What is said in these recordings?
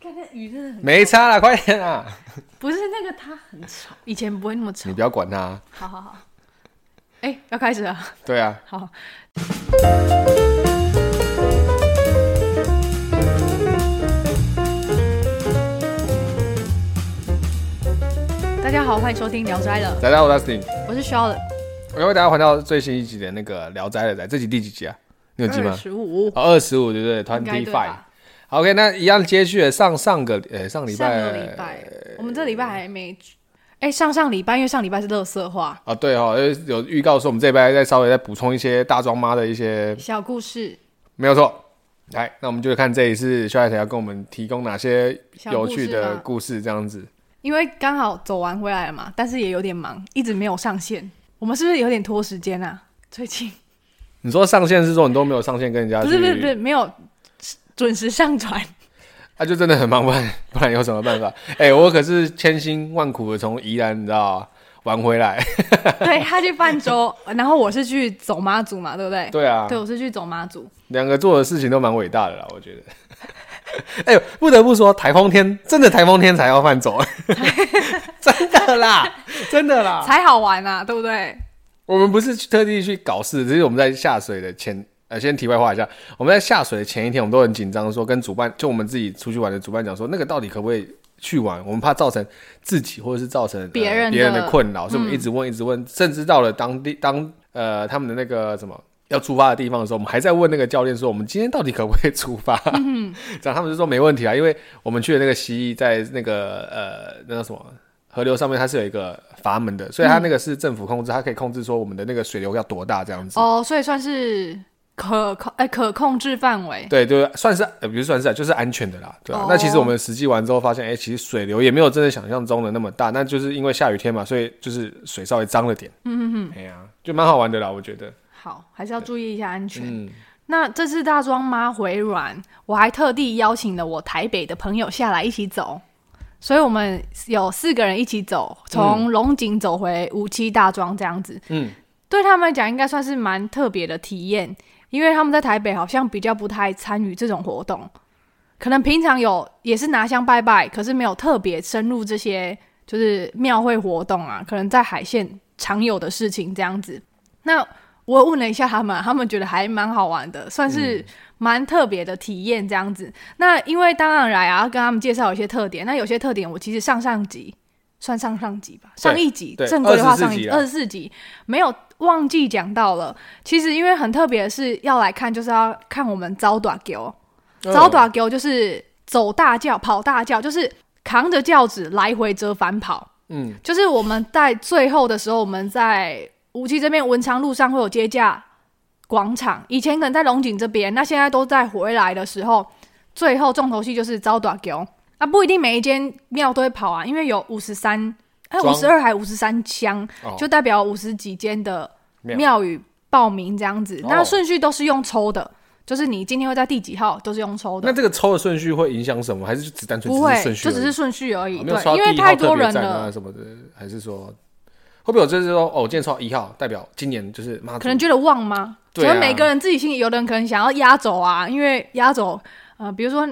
看那雨真的很没差了，快点啊！不是那个他很吵，以前不会那么吵。你不要管他。好好好。哎、欸，要开始了。对啊。好。大家好，欢迎收听《聊斋了》。大家好，我是 Dustin，我是 Charlotte。我为大家回到最新一集的那个《聊斋了》，在这集第几集啊？你有记吗？二十五。哦，二十五，对不对？Twenty five。OK，那一样接续上上个呃、欸、上礼拜，上个礼拜，我们这礼拜还没，哎、欸、上上礼拜因为上礼拜是垃圾话啊，对哈、哦，有预告说我们这礼拜再稍微再补充一些大庄妈的一些小故事，没有错。来，那我们就看这一次肖爱台要跟我们提供哪些有趣的故事，这样子。因为刚好走完回来了嘛，但是也有点忙，一直没有上线。我们是不是有点拖时间啊？最近你说上线是说你都没有上线跟人家？不是不是不是没有。准时上传，那、啊、就真的很忙，不然不然有什么办法？哎、欸，我可是千辛万苦的从宜兰，你知道玩回来。对，他去泛舟，然后我是去走妈祖嘛，对不对？对啊，对，我是去走妈祖。两个做的事情都蛮伟大的啦，我觉得。哎呦，不得不说，台风天真的台风天才要泛舟，真的啦，真的啦，才好玩啊，对不对？我们不是特地去搞事，只是我们在下水的前。呃，先题外话一下，我们在下水的前一天，我们都很紧张，说跟主办，就我们自己出去玩的主办讲说，那个到底可不可以去玩？我们怕造成自己或者是造成别人别、呃、人的困扰，所以我们一直问，一直问，嗯、甚至到了当地当呃他们的那个什么要出发的地方的时候，我们还在问那个教练说，我们今天到底可不可以出发？嗯，这样他们就说没问题啊，因为我们去的那个溪在那个呃那个什么河流上面，它是有一个阀门的，所以它那个是政府控制，它可以控制说我们的那个水流要多大这样子。哦，所以算是。可控哎、欸，可控制范围，对对，算是呃，不是算是，就是安全的啦，对吧、啊？Oh. 那其实我们实际完之后发现，哎、欸，其实水流也没有真的想象中的那么大，那就是因为下雨天嘛，所以就是水稍微脏了点。嗯嗯嗯，哎呀，就蛮好玩的啦，我觉得。好，还是要注意一下安全。嗯，那这次大庄妈回软，我还特地邀请了我台北的朋友下来一起走，所以我们有四个人一起走，从龙井走回梧栖大庄这样子。嗯，对他们来讲，应该算是蛮特别的体验。因为他们在台北好像比较不太参与这种活动，可能平常有也是拿香拜拜，可是没有特别深入这些就是庙会活动啊，可能在海线常有的事情这样子。那我问了一下他们，他们觉得还蛮好玩的，算是蛮特别的体验这样子。嗯、那因为当然来啊，要跟他们介绍一些特点，那有些特点我其实上上集算上上集吧，上一集正规的话上一集二十四集没有。忘记讲到了，其实因为很特别的是要来看，就是要看我们招大轿，走大轿就是走大轿、跑大轿，就是扛着轿子来回折返跑。嗯，就是我们在最后的时候，我们在梧栖这边文昌路上会有接驾广场，以前可能在龙井这边，那现在都在回来的时候，最后重头戏就是招大轿啊，不一定每一间庙都会跑啊，因为有五十三。哎，五十二还五十三枪，就代表五十几间的庙宇报名这样子。那顺序都是用抽的，就是你今天会在第几号，都是用抽的。那这个抽的顺序会影响什么？还是只单纯不会，顺序就只是顺序而已。对，因为太多人了什么的，还是说会不会有就是说哦，今天抽一号，代表今年就是妈可能觉得旺吗？可能每个人自己心里，有的人可能想要压轴啊，因为压轴呃，比如说。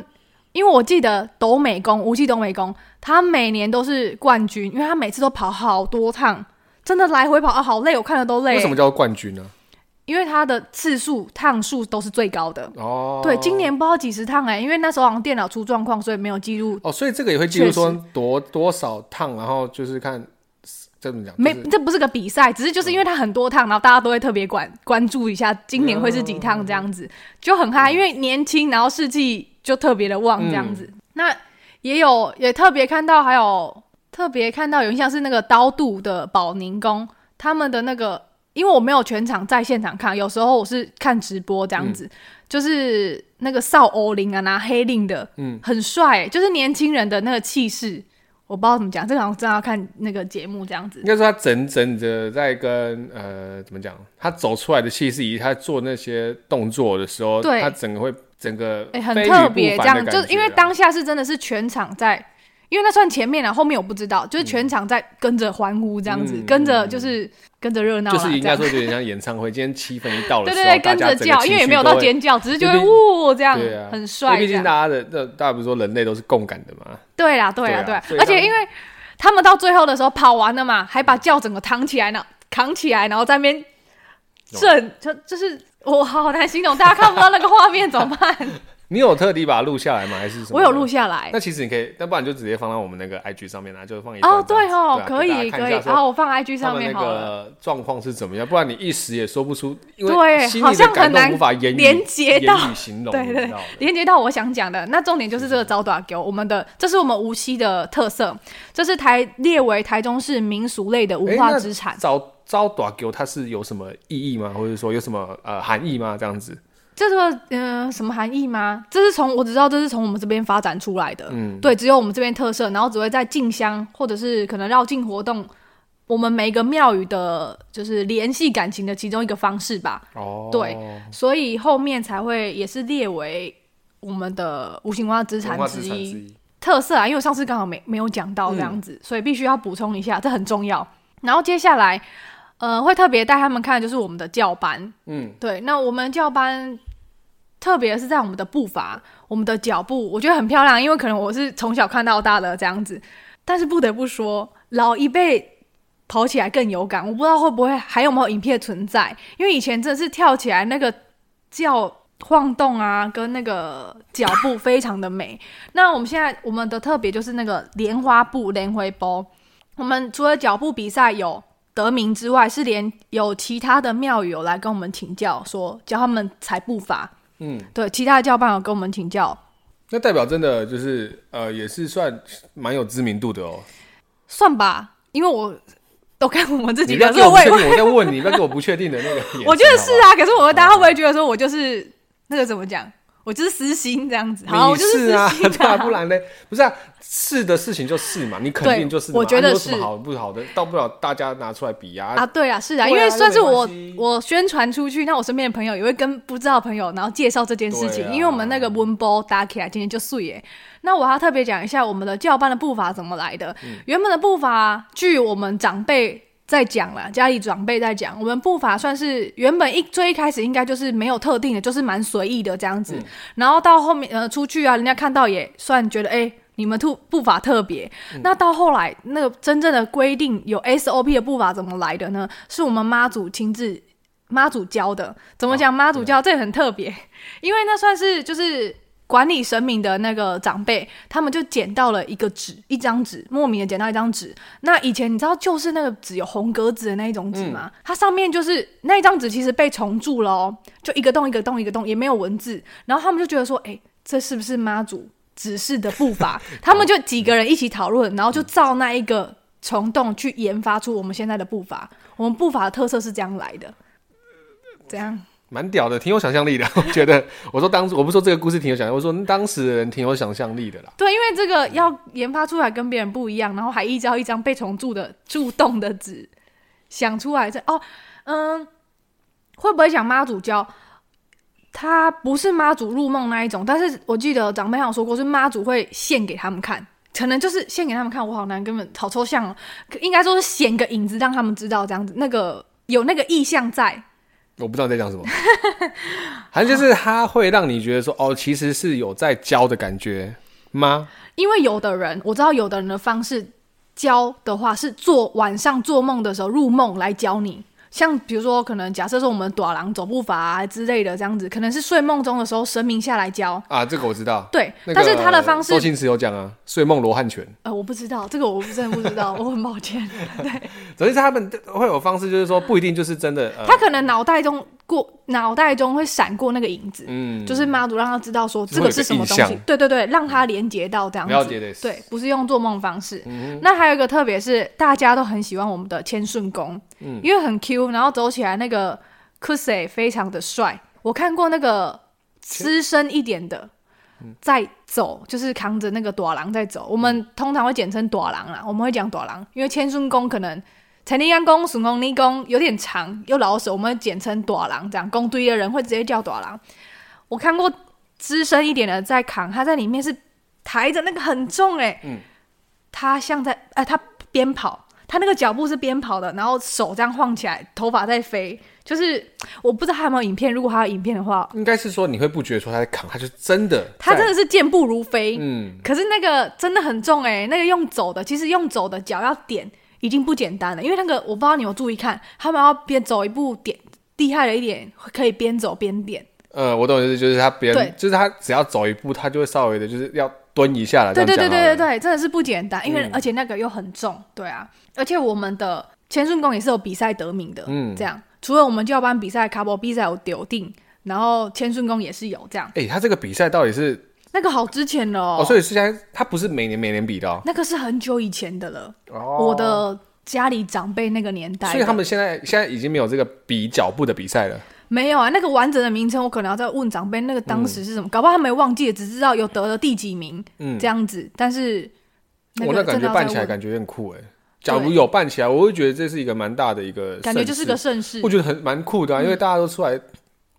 因为我记得斗美宫，无锡斗美宫，他每年都是冠军，因为他每次都跑好多趟，真的来回跑啊，好累，我看了都累。为什么叫冠军呢？因为他的次数趟数都是最高的哦。对，今年不知道几十趟哎、欸，因为那时候好像电脑出状况，所以没有记录。哦，所以这个也会记录说多多少趟，然后就是看这么讲。没，这不是个比赛，只是就是因为他很多趟，然后大家都会特别关关注一下今年会是几趟这样子，就很嗨，因为年轻，然后士气。就特别的旺这样子，嗯、那也有也特别看到，还有特别看到有印象是那个刀度的保宁宫，他们的那个，因为我没有全场在现场看，有时候我是看直播这样子，嗯、就是那个少欧林啊，拿黑令的，嗯，很帅，就是年轻人的那个气势，我不知道怎么讲，这好像真的要看那个节目这样子。应该说他整整的在跟呃怎么讲，他走出来的气势，以及他做那些动作的时候，对。他整个会。整个哎、欸，很特别，这样就是因为当下是真的是全场在，因为那算前面啊，后面我不知道，就是全场在跟着欢呼这样子，跟着就是跟着热闹，就是应该说有点像 演唱会。今天气氛一到了，对对对，跟着叫，因为也没有到尖叫，只是觉得呜这样，很帅。毕竟大家的，这大家不是说人类都是共感的嘛？对啦，对啦，对，而且因为他们到最后的时候跑完了嘛，还把轿整个扛起来呢，扛起来，然后在那边震，就就是我好难形容，大家看不到那个画面怎么办？你有特地把它录下来吗？还是什么？我有录下来。那其实你可以，要不然就直接放到我们那个 IG 上面啊，就放一哦，对哦，可以可以。然后我放 IG 上面。那个状况是怎么样？不然你一时也说不出，因为好像很难无法言连接到形容，对对，连接到我想讲的。那重点就是这个招短给，我们的这是我们无锡的特色，这是台列为台中市民俗类的文化资产。招招大桥它是有什么意义吗？或者说有什么呃含义吗？这样子？这个嗯、呃，什么含义吗？这是从我只知道这是从我们这边发展出来的，嗯，对，只有我们这边特色，然后只会在进香或者是可能绕境活动，我们每一个庙宇的，就是联系感情的其中一个方式吧。哦，对，所以后面才会也是列为我们的无形文化资产之一特色啊。因为我上次刚好没没有讲到这样子，嗯、所以必须要补充一下，这很重要。然后接下来，呃，会特别带他们看就是我们的教班，嗯，对，那我们教班。特别是在我们的步伐、我们的脚步，我觉得很漂亮，因为可能我是从小看到大的这样子。但是不得不说，老一辈跑起来更有感。我不知道会不会还有没有影片存在，因为以前真的是跳起来那个叫晃动啊，跟那个脚步非常的美。那我们现在我们的特别就是那个莲花步、莲花步。我们除了脚步比赛有得名之外，是连有其他的庙宇有来跟我们请教，说教他们踩步伐。嗯，对，其他的教办有跟我们请教，那代表真的就是呃，也是算蛮有知名度的哦。算吧，因为我都看我们自己的。你不要给我我在问你，不要给我不确定的那个。我觉得是啊，可是我大家会不会觉得说我就是那个怎么讲？我就是私心这样子，好，我就是私心 啊，不然呢？不是啊，是的事情就是嘛，你肯定就是。我觉得是好不好的，到不了大家拿出来比啊。啊，对啊，是啊，因为算是我我宣传出去，那我身边的朋友也会跟不知道的朋友，然后介绍这件事情。因为我们那个温波打起来今天就碎耶。那我要特别讲一下我们的教班的步伐怎么来的。原本的步伐，据我们长辈。在讲了，家里长辈在讲，我们步伐算是原本一最一开始应该就是没有特定的，就是蛮随意的这样子。嗯、然后到后面呃出去啊，人家看到也算觉得哎、欸，你们步步伐特别。嗯、那到后来那个真正的规定有 SOP 的步伐怎么来的呢？是我们妈祖亲自妈祖教的。怎么讲妈祖教？哦、这也很特别，因为那算是就是。管理神明的那个长辈，他们就捡到了一个纸，一张纸，莫名的捡到一张纸。那以前你知道，就是那个纸有红格子的那一种纸吗？嗯、它上面就是那一张纸，其实被虫蛀了哦，就一个洞一个洞一个洞，也没有文字。然后他们就觉得说，哎、欸，这是不是妈祖指示的步伐？他们就几个人一起讨论，然后就照那一个虫洞去研发出我们现在的步伐。我们步伐的特色是这样来的，怎样。蛮屌的，挺有想象力的。我觉得，我说当时我不说这个故事挺有想象，我说当时的人挺有想象力的啦。对，因为这个要研发出来跟别人不一样，然后还依照一张被虫蛀的蛀洞的纸想出来这哦，嗯，会不会讲妈祖教？他不是妈祖入梦那一种，但是我记得长辈有说过，是妈祖会现给他们看，可能就是现给他们看。我好难，根本好抽象哦，应该说是显个影子让他们知道这样子，那个有那个意象在。我不知道在讲什么，反正就是他会让你觉得说，哦，其实是有在教的感觉吗？因为有的人，我知道有的人的方式教的话，是做晚上做梦的时候入梦来教你。像比如说，可能假设说我们短廊走步法啊之类的这样子，可能是睡梦中的时候神明下来教啊，这个我知道。对，但是他的方式，周星驰有讲啊，睡梦罗汉拳。呃，我不知道这个，我真的不知道，我很抱歉。对，总之他们会有方式，就是说不一定就是真的。呃、他可能脑袋中过脑袋中会闪过那个影子，嗯，就是妈祖让他知道说这个是什么东西，对对对，让他连接到这样子。对，不是用做梦方式。嗯、那还有一个特别是大家都很喜欢我们的千顺宫。嗯，因为很 Q，然后走起来那个 cos 非常的帅。我看过那个资深一点的在走，就是扛着那个朵郎在走。我们通常会简称朵郎啦，我们会讲朵郎，因为千顺宫可能成天宫、顺公尼公有点长又老手，我们会简称短郎。这样宫堆的人会直接叫短郎。我看过资深一点的在扛，他在里面是抬着那个很重哎、欸，嗯，他像在哎、呃，他边跑，他那个脚步是边跑的，然后手这样晃起来，头发在飞。就是我不知道他有没有影片，如果他有影片的话，应该是说你会不觉得说他在扛，他就真的，他真的是健步如飞。嗯，可是那个真的很重哎、欸，那个用走的，其实用走的脚要点已经不简单了，因为那个我不知道你有注意看，他们要边走一步点，厉害了一点可以边走边点。呃，我懂意思，就是他边，对就是他只要走一步，他就会稍微的就是要蹲一下了。对对对对对对，真的是不简单，因为、嗯、而且那个又很重，对啊，而且我们的千顺宫也是有比赛得名的，嗯，这样。除了我们教班比赛，卡波比赛有丢定，然后千顺宫也是有这样。哎、欸，他这个比赛到底是那个好之前了哦，所以是现在他不是每年每年比的哦，那个是很久以前的了。哦，我的家里长辈那个年代，所以他们现在现在已经没有这个比脚步的比赛了。没有啊，那个完整的名称我可能要再问长辈，那个当时是什么？嗯、搞不好他没忘记，只知道有得了第几名，嗯，这样子。但是我那感觉办起来感觉很酷哎。假如有办起来，我会觉得这是一个蛮大的一个感觉，就是个盛世。我觉得很蛮酷的因为大家都出来，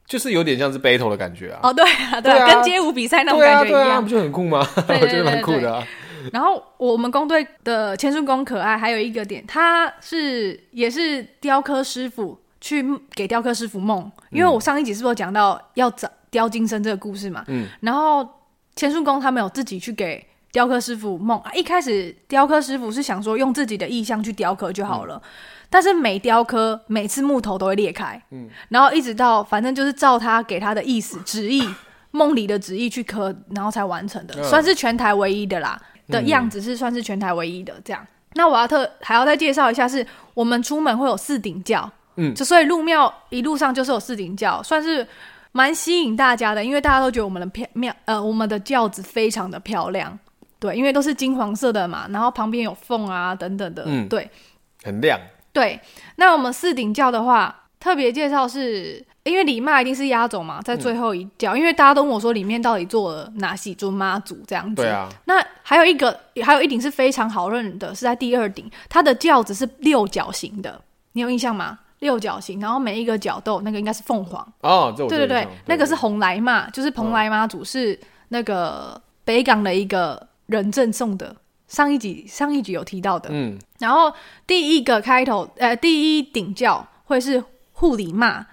就是有点像是 battle 的感觉啊。哦，对啊，对啊，跟街舞比赛那种感觉一样，不就很酷吗？我觉得蛮酷的啊。然后我们工队的千顺宫可爱还有一个点，他是也是雕刻师傅去给雕刻师傅梦，因为我上一集是不是有讲到要找雕金身这个故事嘛？嗯。然后千顺宫他们有自己去给。雕刻师傅梦啊，一开始雕刻师傅是想说用自己的意象去雕刻就好了，嗯、但是每雕刻每次木头都会裂开，嗯，然后一直到反正就是照他给他的意思旨意 梦里的旨意去刻，然后才完成的，嗯、算是全台唯一的啦。的样子，是算是全台唯一的这样。嗯、那我要特还要再介绍一下，是我们出门会有四顶轿，嗯，就所以入庙一路上就是有四顶轿，算是蛮吸引大家的，因为大家都觉得我们的漂庙呃我们的轿子非常的漂亮。对，因为都是金黄色的嘛，然后旁边有缝啊等等的，嗯，对，很亮。对，那我们四顶轿的话，特别介绍是因为李妈一定是压轴嘛，在最后一轿，嗯、因为大家都问我说里面到底做了哪几尊妈祖这样子。对啊。那还有一个，还有一顶是非常好认的，是在第二顶，它的轿子是六角形的，你有印象吗？六角形，然后每一个角都有那个应该是凤凰哦，对对对，对那个是红莱嘛，就是蓬莱妈祖是那个北港的一个。人赠送的，上一集上一集有提到的，嗯，然后第一个开头，呃，第一顶教会是护理妈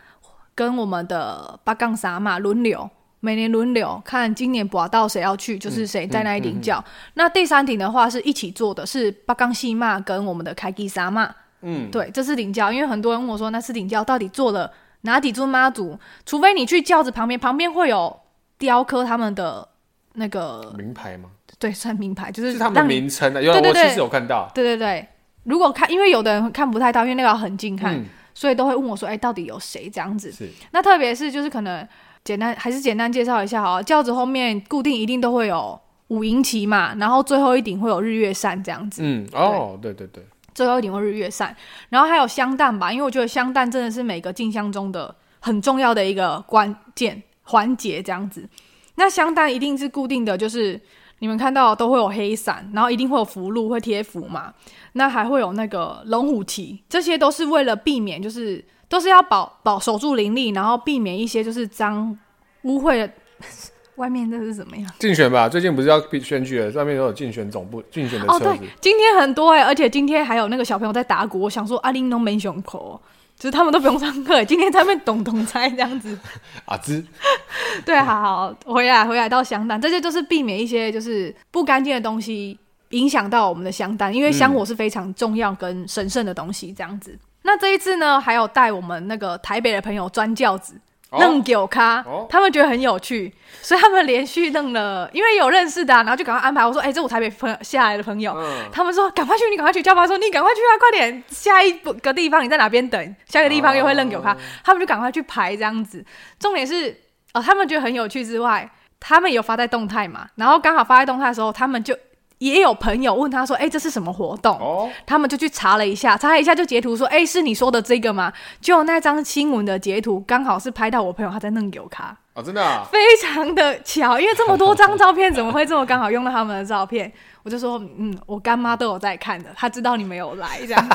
跟我们的八杠沙妈轮流，每年轮流看今年博到谁要去，就是谁在那一顶教。嗯嗯嗯、那第三顶的话是一起做的，是八杠细妈跟我们的开基沙妈，嗯，对，这是顶教，因为很多人问我说，那是顶教到底做了哪几尊妈祖？除非你去轿子旁边，旁边会有雕刻他们的那个名牌吗？对，算名牌，就是，是他们名称的。因为我其实有看到。对对对，如果看，因为有的人看不太到，因为那个要很近看，嗯、所以都会问我说：“哎、欸，到底有谁这样子？”是。那特别是就是可能简单还是简单介绍一下哈，轿子后面固定一定都会有五营旗嘛，然后最后一顶会有日月扇这样子。嗯，哦，对对对，最后一顶会日月扇，然后还有香诞吧，因为我觉得香诞真的是每个进香中的很重要的一个关键环节这样子。那香诞一定是固定的就是。你们看到都会有黑伞，然后一定会有符箓，会贴符嘛？那还会有那个龙虎旗，这些都是为了避免，就是都是要保保守住灵力，然后避免一些就是脏污秽的。外面这是怎么样？竞选吧，最近不是要选举了，上面都有竞选总部竞选的车子。哦，对，今天很多哎，而且今天还有那个小朋友在打鼓，我想说阿玲都没胸口。就是他们都不用上课，今天在那边咚咚猜这样子。阿芝，对，好好回来回来到香丹，这些就是避免一些就是不干净的东西影响到我们的香丹，因为香火是非常重要跟神圣的东西，这样子。嗯、那这一次呢，还有带我们那个台北的朋友钻轿子。弄九咖，哦、他们觉得很有趣，所以他们连续弄了，因为有认识的、啊，然后就赶快安排。我说：“哎、欸，这我台北朋友下来的朋友。嗯”他们说：“赶快去，你赶快去。”叫爸说：“你赶快去啊，快点！下一个地方你在哪边等？下一个地方又会弄九咖。哦”他们就赶快去排这样子。重点是哦，他们觉得很有趣之外，他们有发在动态嘛，然后刚好发在动态的时候，他们就。也有朋友问他说：“哎、欸，这是什么活动？”哦、他们就去查了一下，查了一下就截图说：“哎、欸，是你说的这个吗？”就那张新闻的截图刚好是拍到我朋友他在弄油卡哦，真的、啊，非常的巧，因为这么多张照片，怎么会这么刚好用到他们的照片？我就说：“嗯，我干妈都有在看的，他知道你没有来，这样。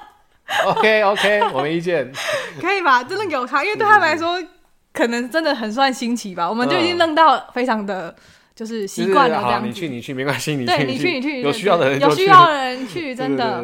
”OK OK，我没意见，可以吧？真的有卡，因为对他们来说，可能真的很算新奇吧。我们就已经弄到非常的。就是习惯了这样子。你去你去没关系，你对你去你去，有需要的人有需要的人去，真的。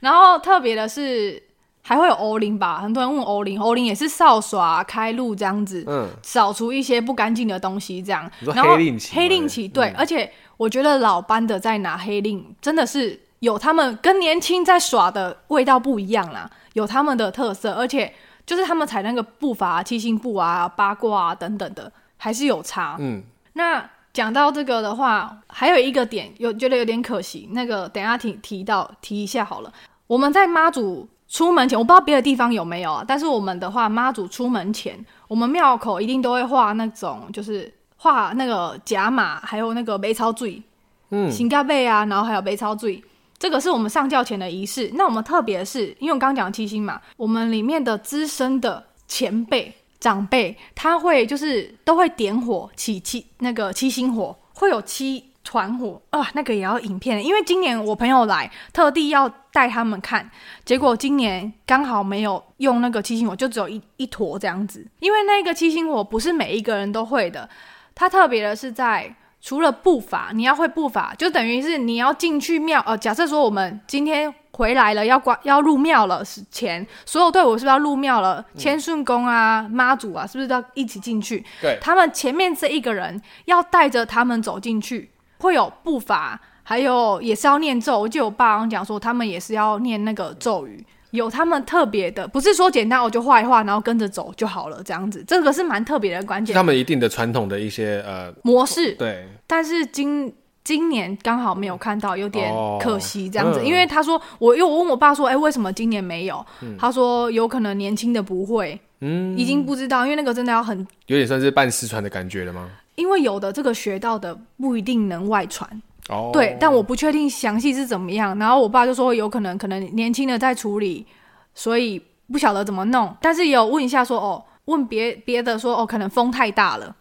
然后特别的是。还会有欧林吧，很多人问欧林，欧林也是扫耍开路这样子，嗯，扫除一些不干净的东西这样。然后黑令旗，黑令旗对，而且我觉得老班的在拿黑令，真的是有他们跟年轻在耍的味道不一样啦，有他们的特色，而且就是他们踩那个步伐、七星步啊、八卦啊等等的，还是有差。嗯，那讲到这个的话，还有一个点有觉得有点可惜，那个等一下提提到提一下好了，我们在妈祖。出门前，我不知道别的地方有没有啊，但是我们的话，妈祖出门前，我们庙口一定都会画那种，就是画那个甲马，还有那个梅超醉，嗯，行盖贝啊，然后还有梅超醉，这个是我们上轿前的仪式。那我们特别是，因为我刚刚讲七星嘛，我们里面的资深的前辈长辈，他会就是都会点火起七那个七星火，会有七。团火啊，那个也要影片，因为今年我朋友来，特地要带他们看，结果今年刚好没有用那个七星火，就只有一一坨这样子。因为那个七星火不是每一个人都会的，它特别的是在除了步法，你要会步法，就等于是你要进去庙。呃，假设说我们今天回来了，要关要入庙了前，所有队伍是不是要入庙了？千顺宫啊，妈祖啊，是不是都要一起进去？对，他们前面这一个人要带着他们走进去。会有步伐，还有也是要念咒。我记得我爸刚讲说，他们也是要念那个咒语，有他们特别的，不是说简单我就画一画，然后跟着走就好了这样子。这个是蛮特别的关键。他们一定的传统的一些呃模式，对。但是今今年刚好没有看到，有点可惜这样子。哦嗯、因为他说，我又问我爸说，哎，为什么今年没有？嗯、他说有可能年轻的不会，嗯，已经不知道，因为那个真的要很有点算是半失传的感觉了吗？因为有的这个学到的不一定能外传，哦，对，但我不确定详细是怎么样。然后我爸就说有可能可能年轻的在处理，所以不晓得怎么弄。但是也有问一下说哦，问别别的说哦，可能风太大了，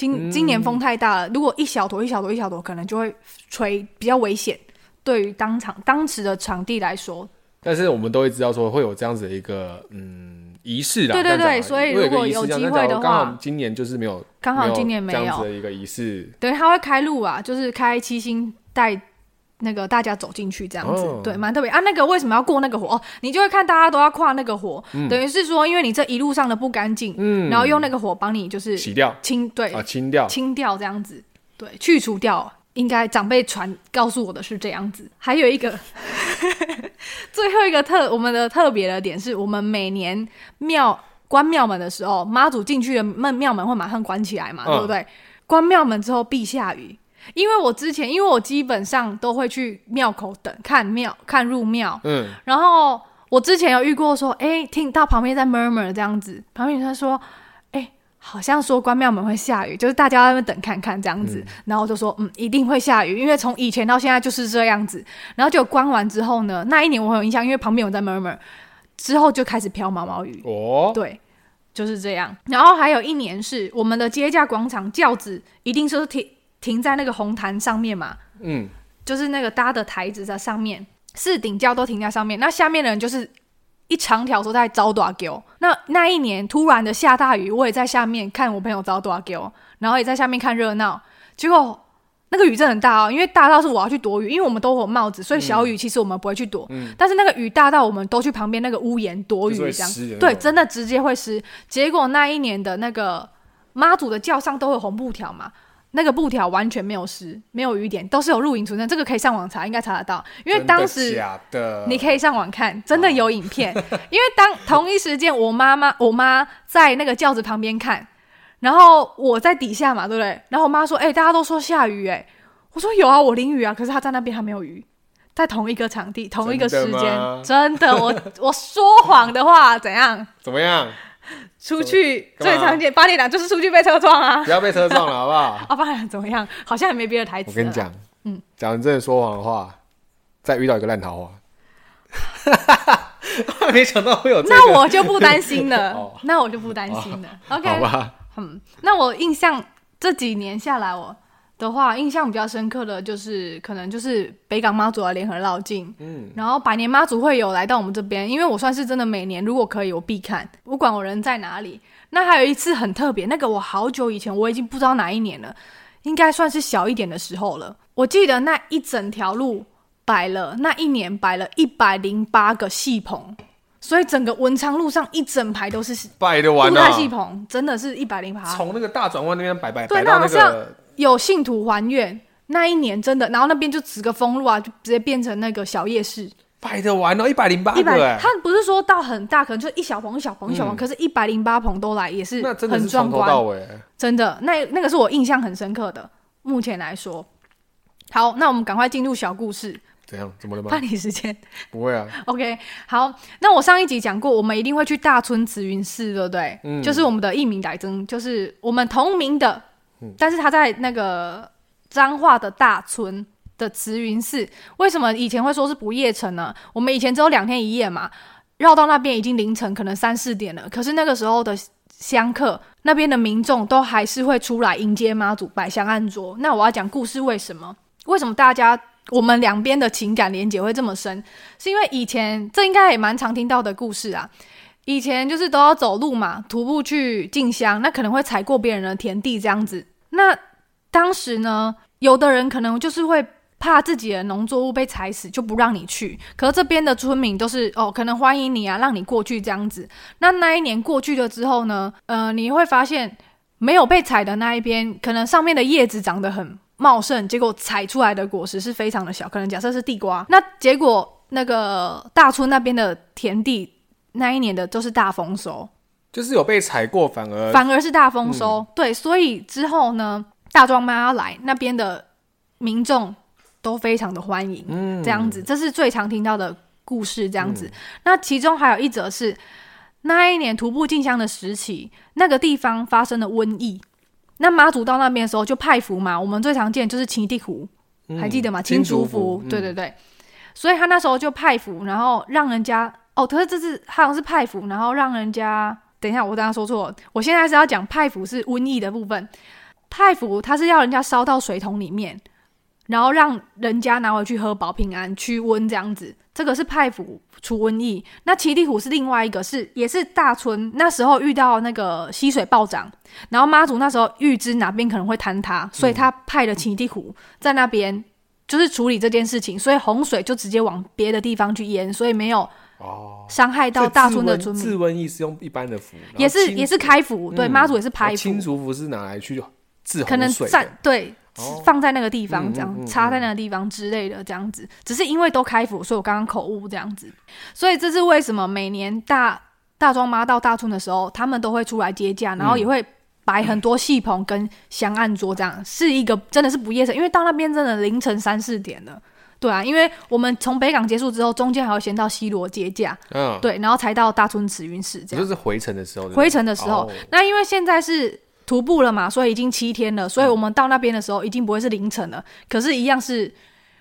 今今年风太大了，如果一小坨一小坨一小坨，可能就会吹比较危险，对于当场当时的场地来说。但是我们都会知道说会有这样子的一个嗯。仪式啦，对对对，所以如果有机会的话，刚好今年就是没有，刚好今年没有这样子的一个仪式。对，他会开路啊，就是开七星带那个大家走进去这样子，哦、对，蛮特别啊。那个为什么要过那个火？哦，你就会看大家都要跨那个火，嗯、等于是说，因为你这一路上的不干净，嗯，然后用那个火帮你就是洗掉、清，对啊，清掉、清掉这样子，对，去除掉。应该长辈传告诉我的是这样子。还有一个。最后一个特我们的特别的点是，我们每年庙关庙门的时候，妈祖进去的门庙门会马上关起来嘛，嗯、对不对？关庙门之后必下雨，因为我之前因为我基本上都会去庙口等看庙看入庙，嗯，然后我之前有遇过说，哎，听到旁边在 murmur 这样子，旁边他说。好像说关庙门会下雨，就是大家在那边等看看这样子，嗯、然后就说嗯，一定会下雨，因为从以前到现在就是这样子。然后就关完之后呢，那一年我很有印象，因为旁边有在 murmur，之后就开始飘毛毛雨。哦，对，就是这样。然后还有一年是我们的接驾广场轿子一定是停停在那个红毯上面嘛，嗯，就是那个搭的台子在上面，四顶轿都停在上面，那下面的人就是。一长条说在招大轿，那那一年突然的下大雨，我也在下面看我朋友招大轿，然后也在下面看热闹。结果那个雨真的很大哦，因为大到是我要去躲雨，因为我们都有帽子，所以小雨其实我们不会去躲。嗯、但是那个雨大到我们都去旁边那个屋檐躲雨，这样对，真的直接会湿。结果那一年的那个妈祖的轿上都有红布条嘛。那个布条完全没有湿，没有雨点，都是有录影存证。这个可以上网查，应该查得到。因为当时你可以上网看，真的有影片。因为当同一时间，我妈妈我妈在那个轿子旁边看，然后我在底下嘛，对不对？然后我妈说：“哎、欸，大家都说下雨，哎。”我说：“有啊，我淋雨啊。”可是她在那边还没有雨，在同一个场地，同一个时间，真的。我 我说谎的话怎样？怎么样？出去最常见，八点档就是出去被车撞啊！不要被车撞了，好不好？啊，八点档怎么样？好像也没别的台词。我跟你讲，嗯，讲真的说谎的话，再遇到一个烂桃花，没想到会有这个。那我就不担心了，那我就不担心了。OK，好吧。嗯，那我印象这几年下来，我。的话，印象比较深刻的就是，可能就是北港妈祖的联合绕境，嗯，然后百年妈祖会有来到我们这边，因为我算是真的每年如果可以，我必看，不管我人在哪里。那还有一次很特别，那个我好久以前我已经不知道哪一年了，应该算是小一点的时候了。我记得那一整条路摆了，那一年摆了一百零八个戏棚，所以整个文昌路上一整排都是摆的完啊，戏棚真的是一百零八。从那个大转弯那边摆摆，对，摆到那个有信徒还愿那一年真的，然后那边就指个封路啊，就直接变成那个小夜市。摆的完哦，一百零八个哎，他不是说到很大，可能就一小棚一小棚一小棚，嗯、可是一百零八棚都来，也是很壮观。真的，那那个是我印象很深刻的。目前来说，好，那我们赶快进入小故事。怎样？怎么了吗？怕你时间？不会啊。OK，好，那我上一集讲过，我们一定会去大村慈云寺，对不对？嗯。就是我们的义民代争，就是我们同名的，但是他在那个彰化的大村。的慈云寺为什么以前会说是不夜城呢？我们以前只有两天一夜嘛，绕到那边已经凌晨，可能三四点了。可是那个时候的香客，那边的民众都还是会出来迎接妈祖，摆香案桌。那我要讲故事，为什么？为什么大家我们两边的情感连结会这么深？是因为以前这应该也蛮常听到的故事啊。以前就是都要走路嘛，徒步去进香，那可能会踩过别人的田地这样子。那当时呢，有的人可能就是会。怕自己的农作物被踩死，就不让你去。可是这边的村民都是哦，可能欢迎你啊，让你过去这样子。那那一年过去了之后呢，呃，你会发现没有被踩的那一边，可能上面的叶子长得很茂盛，结果采出来的果实是非常的小。可能假设是地瓜，那结果那个大村那边的田地那一年的都是大丰收，就是有被踩过，反而反而是大丰收。嗯、对，所以之后呢，大庄妈要来那边的民众。都非常的欢迎，嗯，这样子，这是最常听到的故事，这样子。嗯、那其中还有一则是，那一年徒步进香的时期，那个地方发生了瘟疫。那妈祖到那边的时候就派福嘛，我们最常见就是青地湖，嗯、还记得吗？青竹符，对对对。嗯、所以他那时候就派福，然后让人家哦，可是这是好像是派符，然后让人家等一下，我刚刚说错了，我现在是要讲派符是瘟疫的部分，派符它是要人家烧到水桶里面。然后让人家拿回去喝保平安驱瘟这样子，这个是派符除瘟疫。那七地虎是另外一个是，是也是大村那时候遇到那个溪水暴涨，然后妈祖那时候预知哪边可能会坍塌，所以他派了七地虎在那边就是处理这件事情，所以洪水就直接往别的地方去淹，所以没有哦伤害到大村的村民。治瘟疫是用一般的符，也是也是开符，对，妈祖也是拍符。青竹符是拿来去治可能在对。放在那个地方，这样插在那个地方之类的，这样子，只是因为都开符，所以我刚刚口误这样子。所以这是为什么每年大大庄妈到大村的时候，他们都会出来接驾，然后也会摆很多戏棚跟香案桌，这样是一个真的是不夜城，因为到那边真的凌晨三四点了，对啊，因为我们从北港结束之后，中间还要先到西螺接驾，嗯，对，然后才到大村慈云寺，这样就是回程的时候，回程的时候，那因为现在是。徒步了嘛，所以已经七天了，所以我们到那边的时候已经不会是凌晨了。嗯、可是，一样是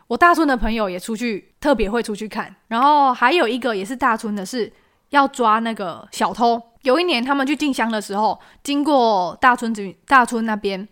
我大村的朋友也出去，特别会出去看。然后还有一个也是大村的，是要抓那个小偷。有一年他们去进香的时候，经过大村子大村那边，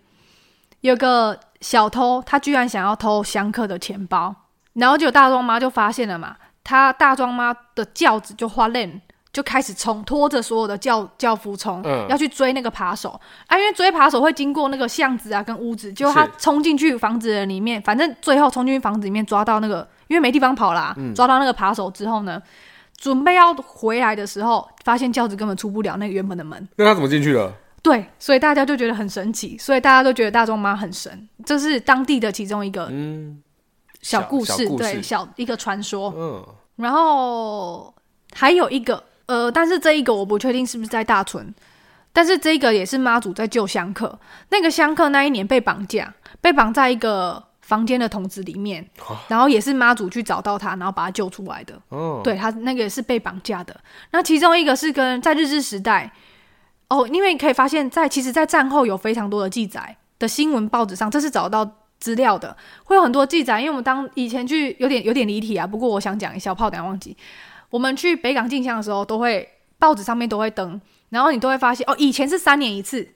有个小偷，他居然想要偷香客的钱包，然后就大庄妈就发现了嘛，她大庄妈的轿子就发愣。就开始冲，拖着所有的轿轿夫冲，嗯、要去追那个扒手啊！因为追扒手会经过那个巷子啊，跟屋子，就他冲进去房子里面，反正最后冲进去房子里面抓到那个，因为没地方跑啦，嗯、抓到那个扒手之后呢，准备要回来的时候，发现轿子根本出不了那个原本的门。那他怎么进去了？对，所以大家就觉得很神奇，所以大家都觉得大庄妈很神，这是当地的其中一个小故事，对，小一个传说。嗯，然后还有一个。呃，但是这一个我不确定是不是在大村，但是这个也是妈祖在救香客。那个香客那一年被绑架，被绑在一个房间的筒子里面，然后也是妈祖去找到他，然后把他救出来的。哦，对，他那个也是被绑架的。那其中一个是跟在日治时代，哦，因为你可以发现在，在其实，在战后有非常多的记载的新闻报纸上，这是找到资料的，会有很多记载。因为我们当以前去有点有点离题啊，不过我想讲一下，我怕等下忘记。我们去北港进香的时候，都会报纸上面都会登，然后你都会发现哦，以前是三年一次，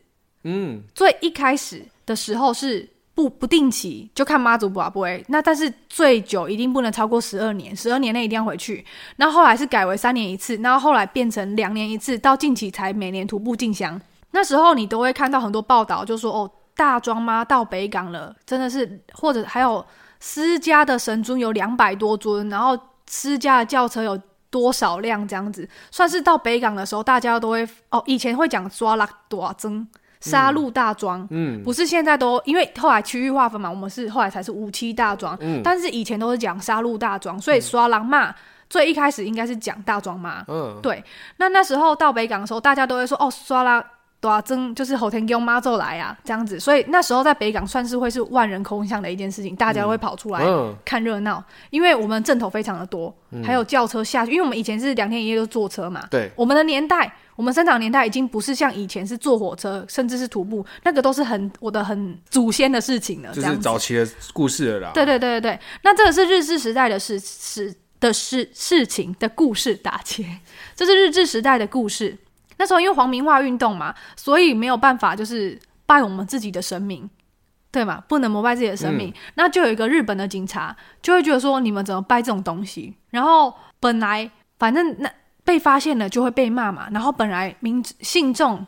嗯，最一开始的时候是不不定期，就看妈祖不不会，那但是最久一定不能超过十二年，十二年内一定要回去。那后，后来是改为三年一次，然后后来变成两年一次，到近期才每年徒步进香。那时候你都会看到很多报道，就说哦。大庄妈到北港了，真的是，或者还有私家的神尊有两百多尊，然后私家的轿车有多少辆这样子，算是到北港的时候，大家都会哦，以前会讲刷拉多增杀戮大庄，嗯，不是现在都因为后来区域划分嘛，我们是后来才是五七大庄，嗯，但是以前都是讲杀戮大庄，所以刷狼嘛。最一开始应该是讲大庄妈，嗯，对。那那时候到北港的时候，大家都会说哦，刷啦大庄就是后天公妈祖来啊，这样子。所以那时候在北港算是会是万人空巷的一件事情，大家都会跑出来看热闹，因为我们阵头非常的多，还有轿车下去，因为我们以前是两天一夜都坐车嘛。对，我们的年代，我们生长年代已经不是像以前是坐火车，甚至是徒步，那个都是很我的很祖先的事情了，就是早期的故事了啦。对对对对对，那这个是日治时代的事事。的事事情的故事打切，这是日治时代的故事。那时候因为皇民化运动嘛，所以没有办法就是拜我们自己的神明，对嘛？不能膜拜自己的神明。嗯、那就有一个日本的警察就会觉得说，你们怎么拜这种东西？然后本来反正那被发现了就会被骂嘛。然后本来民信众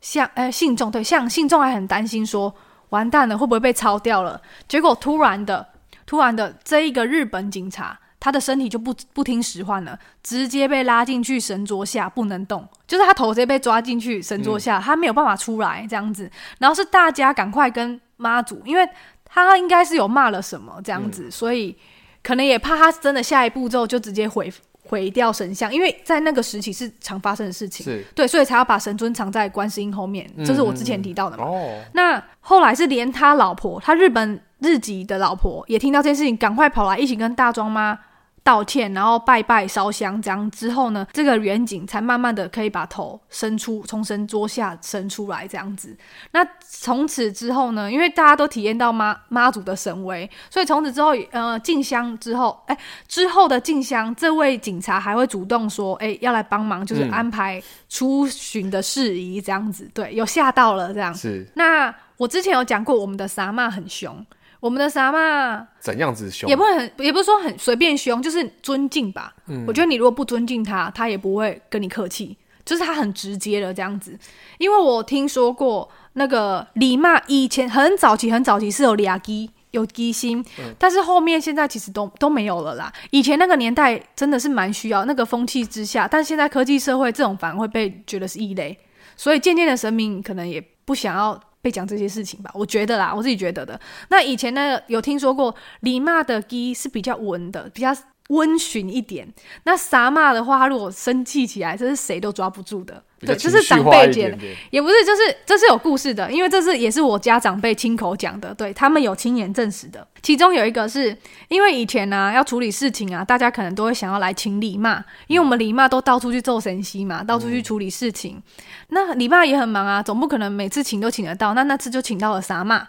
像呃信众对像信众还很担心说，完蛋了会不会被抄掉了？结果突然的突然的这一个日本警察。他的身体就不不听使唤了，直接被拉进去神桌下不能动，就是他头直接被抓进去神桌下，嗯、他没有办法出来这样子。然后是大家赶快跟妈祖，因为他应该是有骂了什么这样子，嗯、所以可能也怕他真的下一步骤就直接毁毁掉神像，因为在那个时期是常发生的事情，对，所以才要把神尊藏在观世音后面，这、嗯、是我之前提到的嘛。哦，那后来是连他老婆，他日本日籍的老婆也听到这件事情，赶快跑来一起跟大庄妈道歉，然后拜拜烧香，这样之后呢，这个远景才慢慢的可以把头伸出，从神桌下伸出来，这样子。那从此之后呢，因为大家都体验到妈妈祖的神威，所以从此之后，呃，进香之后，哎，之后的进香，这位警察还会主动说，哎，要来帮忙，就是安排出巡的事宜，这样子。嗯、对，有吓到了这样。是。那我之前有讲过，我们的萨妈很凶。我们的啥嘛怎样子凶？也不会很，也不是说很随便凶，就是尊敬吧。嗯，我觉得你如果不尊敬他，他也不会跟你客气，就是他很直接的这样子。因为我听说过那个李妈以前很早期、很早期是有俩基有基心，嗯、但是后面现在其实都都没有了啦。以前那个年代真的是蛮需要那个风气之下，但现在科技社会这种反而会被觉得是异类，所以渐渐的神明可能也不想要。被讲这些事情吧，我觉得啦，我自己觉得的。那以前呢，有听说过李骂的鸡是比较稳的，比较温驯一点。那萨妈的话，他如果生气起来，这是谁都抓不住的。对，这是长辈讲，也不是，就是这是有故事的，因为这是也是我家长辈亲口讲的，对他们有亲眼证实的。其中有一个是因为以前呢、啊、要处理事情啊，大家可能都会想要来请李妈，因为我们李妈都到处去做神西嘛，到处去处理事情。嗯、那李妈也很忙啊，总不可能每次请都请得到。那那次就请到了萨妈，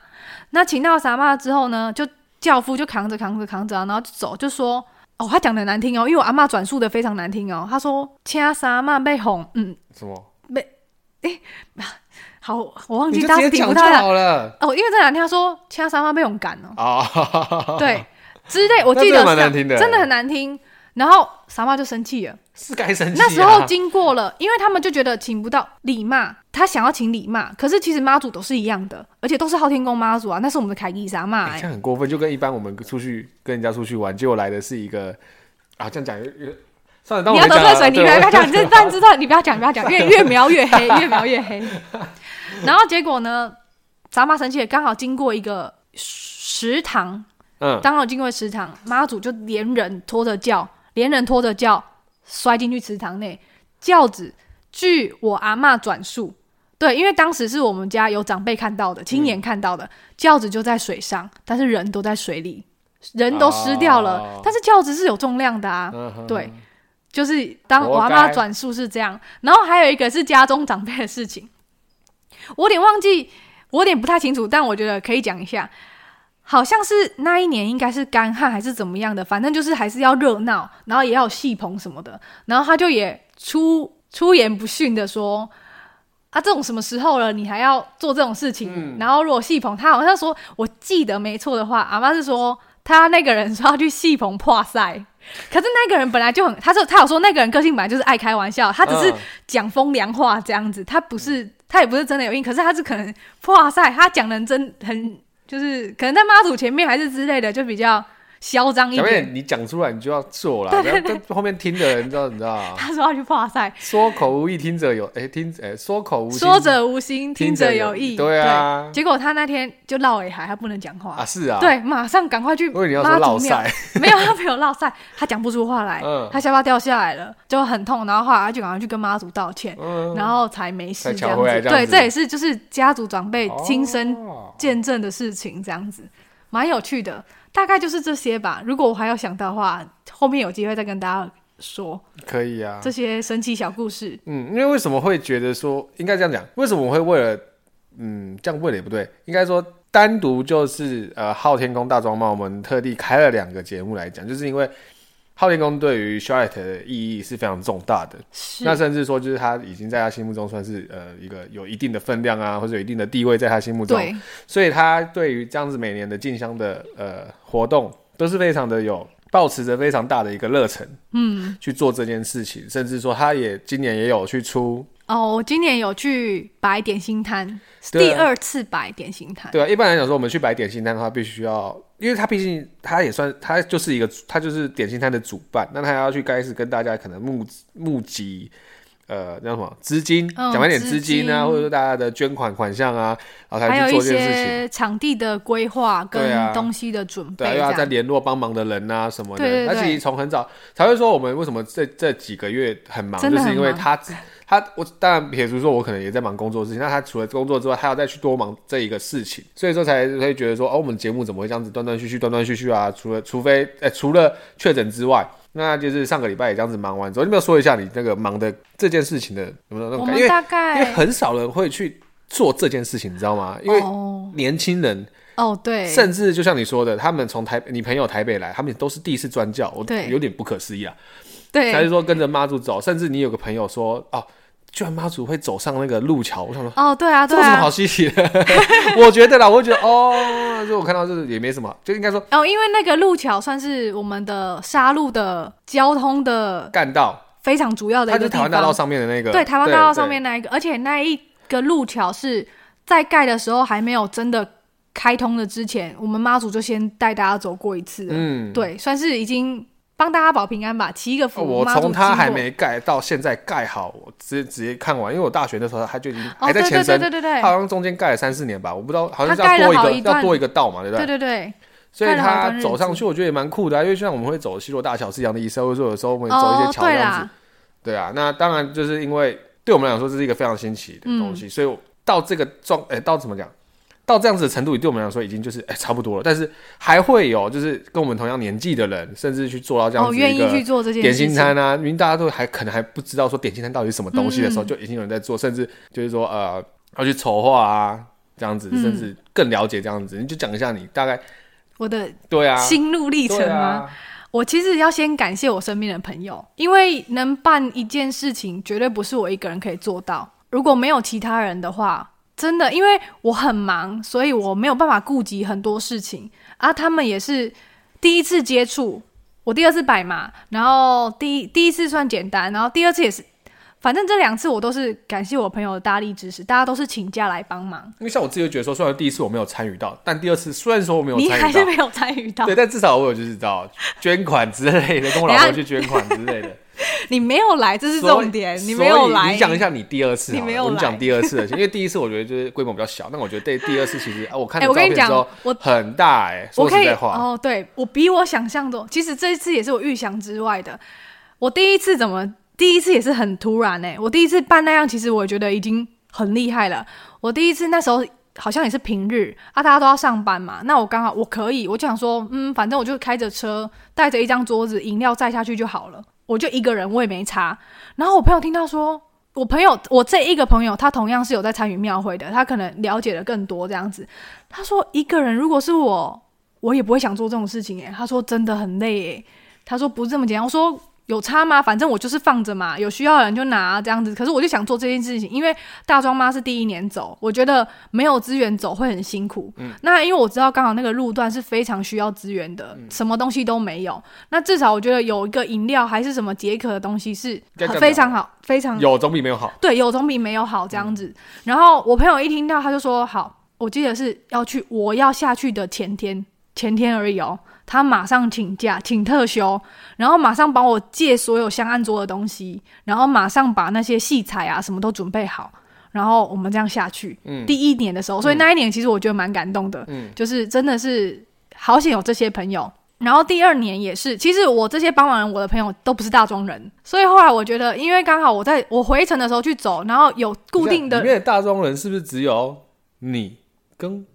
那请到了萨妈之后呢，就教夫就扛着扛着扛着、啊，然后就走，就说哦，他讲的难听哦，因为我阿妈转述的非常难听哦，他说请萨妈被哄，嗯。什么？被，哎、欸，好，我忘记当时听不到了。哦，因为这两天他说其他三妈被勇赶了。哦，对，之类，我记得是真的很难听。然后傻妈就生气了，是该生气。那时候经过了，因为他们就觉得请不到李骂，他想要请李骂，可是其实妈祖都是一样的，而且都是昊天宫妈祖啊，那是我们的凯基三妈。这样很过分，就跟一般我们出去跟人家出去玩，结果来的是一个啊，这样讲算了，你要得罪谁？你不要讲，你这但知道，你不要讲，不要讲，越越描越黑，越描越黑。然后结果呢，萨妈生气，刚好经过一个食堂，嗯，刚好经过食堂，妈祖就连人拖着叫，连人拖着轿摔进去池塘内，轿子据我阿嬷转述，对，因为当时是我们家有长辈看到的，亲眼看到的，轿子就在水上，但是人都在水里，人都湿掉了，哦、但是轿子是有重量的啊，嗯、对。就是当我阿妈转述是这样，然后还有一个是家中长辈的事情，我有点忘记，我有点不太清楚，但我觉得可以讲一下，好像是那一年应该是干旱还是怎么样的，反正就是还是要热闹，然后也要有戏棚什么的，然后他就也出出言不逊的说，啊，这种什么时候了，你还要做这种事情？嗯、然后如果戏棚，他好像说我记得没错的话，阿妈是说 他那个人说要去戏棚破赛。可是那个人本来就很，他说他有说那个人个性本来就是爱开玩笑，他只是讲风凉话这样子，他不是，他他也不是真的有病，可是他是可能破赛，他讲人真很就是可能在妈祖前面还是之类的，就比较。嚣张一点，你讲出来你就要做了，对对对，后面听的人知道你知道。他说要去画赛，说口无意，听者有哎听哎说口无心，说者无心，听者有意。对啊，结果他那天就落尾海，他不能讲话。啊，是啊，对，马上赶快去。因为你要说落赛，没有他没有落赛，他讲不出话来，他下巴掉下来了，就很痛，然后后来他就赶快去跟妈祖道歉，然后才没事这样子。对，这也是就是家族长辈亲身见证的事情，这样子。蛮有趣的。大概就是这些吧。如果我还要想到的话，后面有机会再跟大家说。可以啊，这些神奇小故事。嗯，因为为什么会觉得说应该这样讲？为什么我会为了嗯这样为了也不对？应该说单独就是呃昊天宫大庄猫，我们特地开了两个节目来讲，就是因为。昊天宫对于 Charlotte 的意义是非常重大的，那甚至说就是他已经在他心目中算是呃一个有一定的分量啊，或者有一定的地位在他心目中，对。所以他对于这样子每年的进香的呃活动都是非常的有保持着非常大的一个热忱，嗯，去做这件事情，甚至说他也今年也有去出。哦，我今年有去摆点心摊，第二次摆点心摊。对啊，一般来讲说，我们去摆点心摊的话，必须要，因为他毕竟他也算，他就是一个，他就是点心摊的主办，那他要去开始跟大家可能募募集，呃，那什么资金，讲白点资金啊，或者说大家的捐款款项啊，然后才去做这件事情。场地的规划跟东西的准备，对啊，又要再联络帮忙的人啊什么的。他其实从很早才会说，我们为什么这这几个月很忙，就是因为他。他我当然撇除说，我可能也在忙工作的事情。那他除了工作之外，他要再去多忙这一个事情，所以说才会觉得说，哦，我们节目怎么会这样子断断续续、断断续续啊？除了除非，呃，除了确诊之外，那就是上个礼拜也这样子忙完之后，你没有说一下你那个忙的这件事情的有没有那种感觉？因为大概因为很少人会去做这件事情，你知道吗？因为年轻人哦，对，甚至就像你说的，他们从台你朋友台北来，他们都是第一次专教，我有点不可思议啊。对，还是说跟着妈祖走，甚至你有个朋友说哦，居然妈祖会走上那个路桥，我想说哦，对啊，对啊，这有什么好稀奇的？我觉得啦，我会觉得哦，就我看到这也没什么，就应该说哦，因为那个路桥算是我们的沙路的交通的干道，非常主要的一个地方，它是台湾大道上面的那个，对，台湾大道上面那一个，而且那一个路桥是在盖的时候还没有真的开通的之前，我们妈祖就先带大家走过一次，嗯，对，算是已经。帮大家保平安吧，祈一个福。我从他还没盖到现在盖好，我直接直接看完，因为我大学的时候他就已经还在前身，他好像中间盖了三四年吧，我不知道，好像是要多一个一要多一个道嘛，对不对？对对对。所以他走上去，我觉得也蛮酷的，啊，因为像我们会走西螺大桥是一样的意思，或者说有时候我们走一些桥这样子。哦、对，对啊，那当然就是因为对我们来说这是一个非常新奇的东西，嗯、所以到这个状，哎、欸，到怎么讲？到这样子的程度，对我们来说已经就是哎、欸、差不多了，但是还会有就是跟我们同样年纪的人，甚至去做到这样子一个点心餐啊，因为大家都还可能还不知道说点心餐到底是什么东西的时候，嗯、就已经有人在做，甚至就是说呃要去筹划啊这样子，甚至更了解这样子，嗯、你就讲一下你大概我的对啊。心路历程吗？啊、我其实要先感谢我身边的朋友，因为能办一件事情绝对不是我一个人可以做到，如果没有其他人的话。真的，因为我很忙，所以我没有办法顾及很多事情啊。他们也是第一次接触，我第二次摆嘛，然后第一第一次算简单，然后第二次也是，反正这两次我都是感谢我朋友的大力支持，大家都是请假来帮忙。因为像我自己就觉得说，虽然第一次我没有参与到，但第二次虽然说我没有参与到，你还是没有参与到，对，但至少我有就是知道捐款之类的，跟我老婆去捐款之类的。你没有来，这是重点。你没有来，你讲一下你第二次。你没有来，我讲第二次的，因为第一次我觉得就是规模比较小，但我觉得对第二次其实啊，我看你照片的时候很大哎。说实在话，哦，对我比我想象中，其实这一次也是我预想之外的。我第一次怎么第一次也是很突然哎，我第一次办那样，其实我觉得已经很厉害了。我第一次那时候好像也是平日啊，大家都要上班嘛，那我刚好我可以，我就想说，嗯，反正我就开着车，带着一张桌子，饮料载下去就好了。我就一个人，我也没查。然后我朋友听到说，我朋友，我这一个朋友，他同样是有在参与庙会的，他可能了解的更多这样子。他说，一个人如果是我，我也不会想做这种事情。诶，他说真的很累。诶，他说不是这么简单。我说有差吗？反正我就是放着嘛，有需要的人就拿这样子。可是我就想做这件事情，因为大庄妈是第一年走，我觉得没有资源走会很辛苦。嗯，那因为我知道刚好那个路段是非常需要资源的，嗯、什么东西都没有。那至少我觉得有一个饮料还是什么解渴的东西是非常好，非常有总比没有好。对，有总比没有好这样子。嗯、然后我朋友一听到他就说：“好，我记得是要去，我要下去的前天，前天而已哦。”他马上请假，请特休，然后马上帮我借所有香案桌的东西，然后马上把那些器材啊什么都准备好，然后我们这样下去。嗯，第一年的时候，所以那一年其实我觉得蛮感动的。嗯，就是真的是好险有这些朋友。然后第二年也是，其实我这些帮忙人，我的朋友都不是大庄人，所以后来我觉得，因为刚好我在我回程的时候去走，然后有固定的。里面的大庄人是不是只有你跟？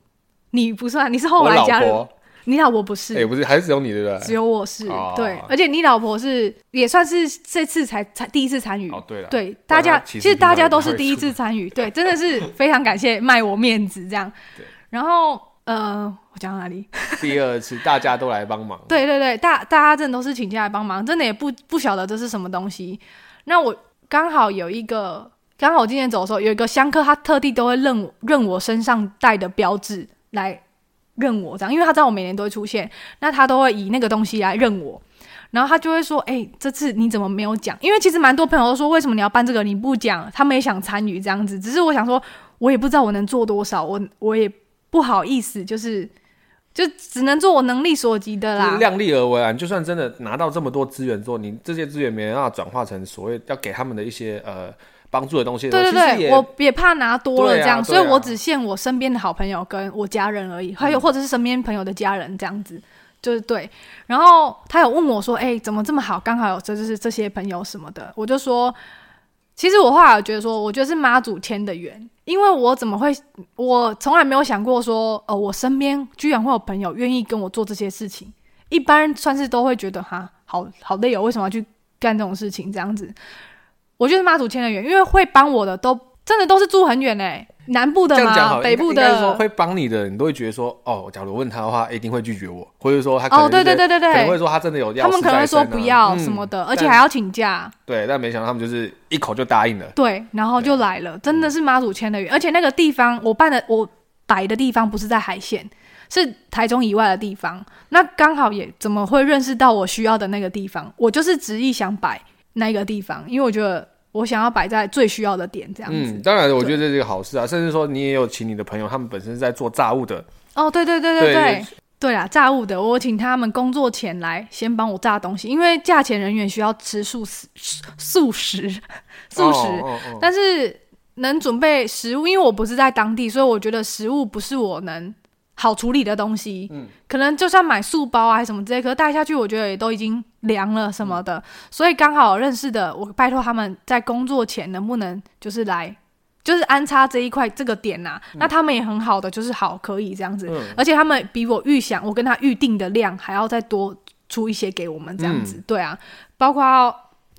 你不算，你是后来加入。你老婆不是，也、欸、不是，还是只有你对不对？只有我是，哦、对，而且你老婆是也算是这次才才第一次参与。哦，对了，对，大家其实大家都是第一次参与，对，真的是非常感谢卖我面子这样。对，然后呃，我讲到哪里？第二次大家都来帮忙。对对对，大大家真的都是请假来帮忙，真的也不不晓得这是什么东西。那我刚好有一个，刚好我今天走的时候有一个香客，他特地都会认认我身上带的标志来。认我这样，因为他知道我每年都会出现，那他都会以那个东西来认我，然后他就会说：“哎、这次你怎么没有讲？”因为其实蛮多朋友都说：“为什么你要办这个？你不讲？”他们也想参与这样子，只是我想说，我也不知道我能做多少，我我也不好意思，就是就只能做我能力所及的啦。量力而为啊！就算真的拿到这么多资源做，你这些资源没办法转化成所谓要给他们的一些呃。帮助的东西，对对对，我也怕拿多了这样，所以我只限我身边的好朋友跟我家人而已，还有或者是身边朋友的家人这样子，就是对。然后他有问我说：“哎，怎么这么好？刚好有这就是这些朋友什么的。”我就说：“其实我后来觉得说，我觉得是妈祖牵的缘，因为我怎么会，我从来没有想过说，呃，我身边居然会有朋友愿意跟我做这些事情。一般算是都会觉得哈，好好累哦，为什么要去干这种事情这样子？”我就是妈祖牵的缘，因为会帮我的都真的都是住很远哎、欸，南部的嘛，北部的。会帮你的，你都会觉得说，哦，假如问他的话，一定会拒绝我，或者说他哦、对对对对对，可能会说他真的有要、啊，他们可能会说不要什么的，嗯、而且还要请假。对，但没想到他们就是一口就答应了。对，然后就来了，真的是妈祖牵的缘，而且那个地方我办的我摆的地方不是在海线，是台中以外的地方，那刚好也怎么会认识到我需要的那个地方？我就是执意想摆那个地方，因为我觉得。我想要摆在最需要的点，这样子。嗯，当然，我觉得这是一个好事啊。甚至说，你也有请你的朋友，他们本身是在做炸物的。哦，对对对对对，对，对啊，炸物的，我请他们工作前来先帮我炸东西，因为价钱人员需要吃素食，素食，素食。哦哦哦，但是能准备食物，因为我不是在当地，所以我觉得食物不是我能。好处理的东西，嗯，可能就算买素包啊，还是什么之类，可是带下去，我觉得也都已经凉了什么的，嗯、所以刚好认识的，我拜托他们在工作前能不能就是来，就是安插这一块这个点呐、啊，嗯、那他们也很好的，就是好可以这样子，嗯、而且他们比我预想，我跟他预定的量还要再多出一些给我们这样子，嗯、对啊，包括。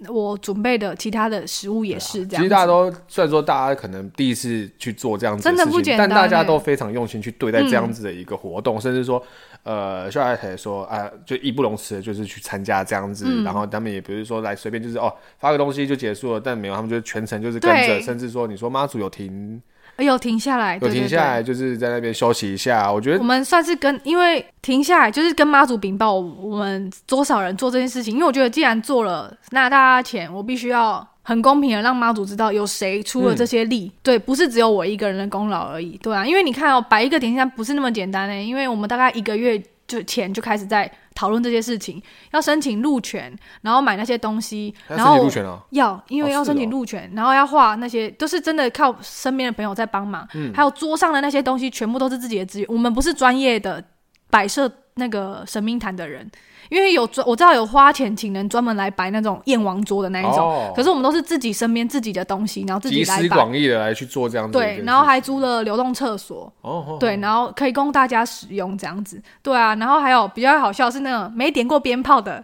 我准备的其他的食物也是这样。其实大家都虽然说大家可能第一次去做这样子的事情，真的不简单，但大家都非常用心去对待这样子的一个活动，嗯、甚至说，呃，肖太太说啊，就义不容辞的就是去参加这样子，嗯、然后他们也不是说来随便就是哦发个东西就结束了，但没有，他们就是全程就是跟着，甚至说你说妈祖有停。有停下来，有停下来，就是在那边休息一下。我觉得我们算是跟，因为停下来就是跟妈祖禀报我们多少人做这件事情。因为我觉得既然做了，那大家钱我必须要很公平的让妈祖知道有谁出了这些力。嗯、对，不是只有我一个人的功劳而已。对啊，因为你看哦，摆一个点心摊不是那么简单呢。因为我们大概一个月就前就开始在。讨论这些事情，要申请路权，然后买那些东西，然后路权要，因为要申请路权，然后要画那些，都是真的靠身边的朋友在帮忙，嗯，还有桌上的那些东西，全部都是自己的资源，我们不是专业的摆设那个神明坛的人。因为有专，我知道有花钱请人专门来摆那种燕王桌的那一种，哦、可是我们都是自己身边自己的东西，然后自己来摆。集思广益的来去做这样子。对，然后还租了流动厕所。哦。对，然后可以供大家使用这样子。对啊，然后还有比较好笑是那种没点过鞭炮的，